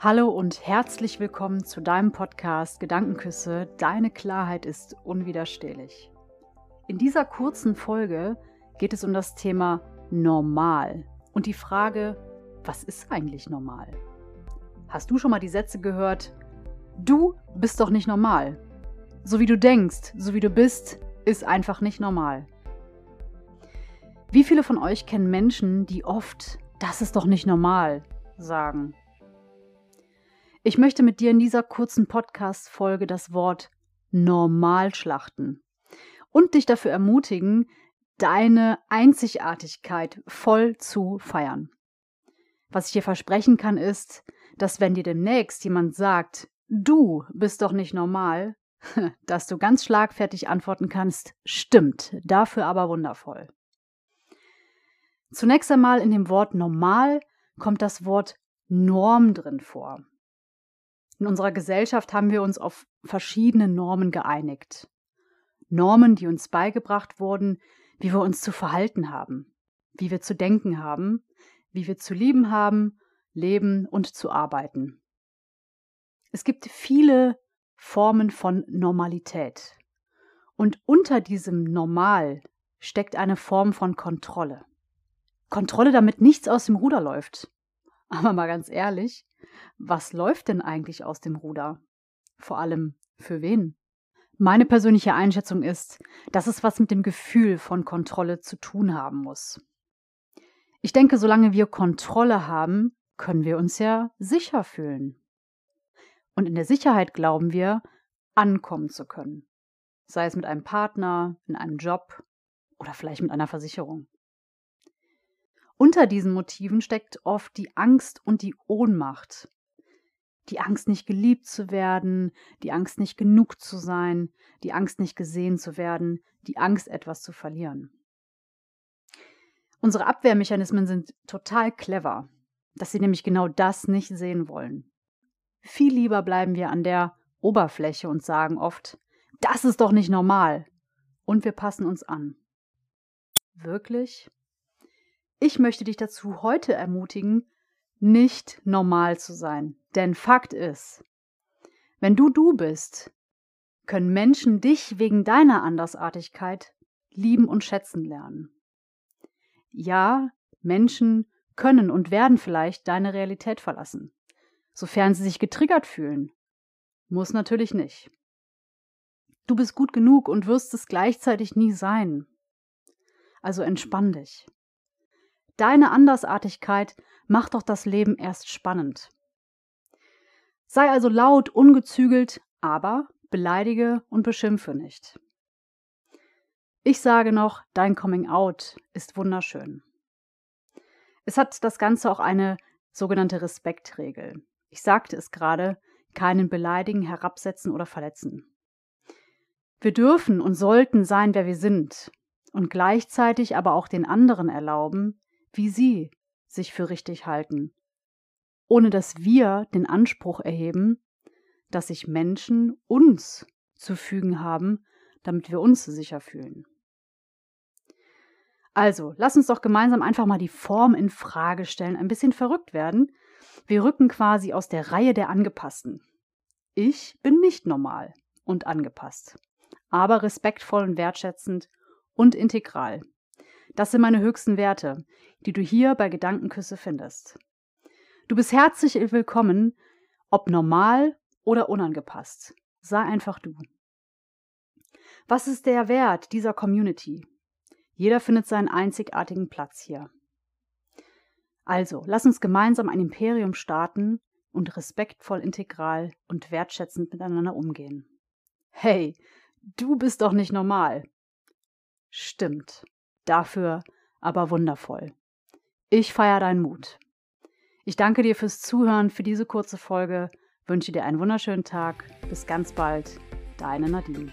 Hallo und herzlich willkommen zu deinem Podcast Gedankenküsse. Deine Klarheit ist unwiderstehlich. In dieser kurzen Folge geht es um das Thema Normal und die Frage, was ist eigentlich normal? Hast du schon mal die Sätze gehört? Du bist doch nicht normal. So wie du denkst, so wie du bist, ist einfach nicht normal. Wie viele von euch kennen Menschen, die oft, das ist doch nicht normal, sagen? Ich möchte mit dir in dieser kurzen Podcast-Folge das Wort normal schlachten und dich dafür ermutigen, deine Einzigartigkeit voll zu feiern. Was ich dir versprechen kann, ist, dass wenn dir demnächst jemand sagt, du bist doch nicht normal, dass du ganz schlagfertig antworten kannst, stimmt, dafür aber wundervoll. Zunächst einmal in dem Wort normal kommt das Wort Norm drin vor. In unserer Gesellschaft haben wir uns auf verschiedene Normen geeinigt. Normen, die uns beigebracht wurden, wie wir uns zu verhalten haben, wie wir zu denken haben, wie wir zu lieben haben, leben und zu arbeiten. Es gibt viele Formen von Normalität. Und unter diesem Normal steckt eine Form von Kontrolle. Kontrolle, damit nichts aus dem Ruder läuft. Aber mal ganz ehrlich, was läuft denn eigentlich aus dem Ruder? Vor allem für wen? Meine persönliche Einschätzung ist, dass es was mit dem Gefühl von Kontrolle zu tun haben muss. Ich denke, solange wir Kontrolle haben, können wir uns ja sicher fühlen. Und in der Sicherheit glauben wir, ankommen zu können. Sei es mit einem Partner, in einem Job oder vielleicht mit einer Versicherung. Unter diesen Motiven steckt oft die Angst und die Ohnmacht. Die Angst, nicht geliebt zu werden, die Angst, nicht genug zu sein, die Angst, nicht gesehen zu werden, die Angst, etwas zu verlieren. Unsere Abwehrmechanismen sind total clever, dass sie nämlich genau das nicht sehen wollen. Viel lieber bleiben wir an der Oberfläche und sagen oft, das ist doch nicht normal. Und wir passen uns an. Wirklich? Ich möchte dich dazu heute ermutigen, nicht normal zu sein. Denn Fakt ist, wenn du du bist, können Menschen dich wegen deiner Andersartigkeit lieben und schätzen lernen. Ja, Menschen können und werden vielleicht deine Realität verlassen, sofern sie sich getriggert fühlen. Muss natürlich nicht. Du bist gut genug und wirst es gleichzeitig nie sein. Also entspann dich. Deine Andersartigkeit macht doch das Leben erst spannend. Sei also laut, ungezügelt, aber beleidige und beschimpfe nicht. Ich sage noch, dein Coming Out ist wunderschön. Es hat das Ganze auch eine sogenannte Respektregel. Ich sagte es gerade, keinen beleidigen, herabsetzen oder verletzen. Wir dürfen und sollten sein, wer wir sind, und gleichzeitig aber auch den anderen erlauben, wie sie sich für richtig halten, ohne dass wir den Anspruch erheben, dass sich Menschen uns zu fügen haben, damit wir uns sicher fühlen. Also, lass uns doch gemeinsam einfach mal die Form in Frage stellen, ein bisschen verrückt werden. Wir rücken quasi aus der Reihe der Angepassten. Ich bin nicht normal und angepasst, aber respektvoll und wertschätzend und integral. Das sind meine höchsten Werte, die du hier bei Gedankenküsse findest. Du bist herzlich willkommen, ob normal oder unangepasst. Sei einfach du. Was ist der Wert dieser Community? Jeder findet seinen einzigartigen Platz hier. Also, lass uns gemeinsam ein Imperium starten und respektvoll, integral und wertschätzend miteinander umgehen. Hey, du bist doch nicht normal. Stimmt dafür aber wundervoll. Ich feiere deinen Mut. Ich danke dir fürs Zuhören für diese kurze Folge, wünsche dir einen wunderschönen Tag. Bis ganz bald, deine Nadine.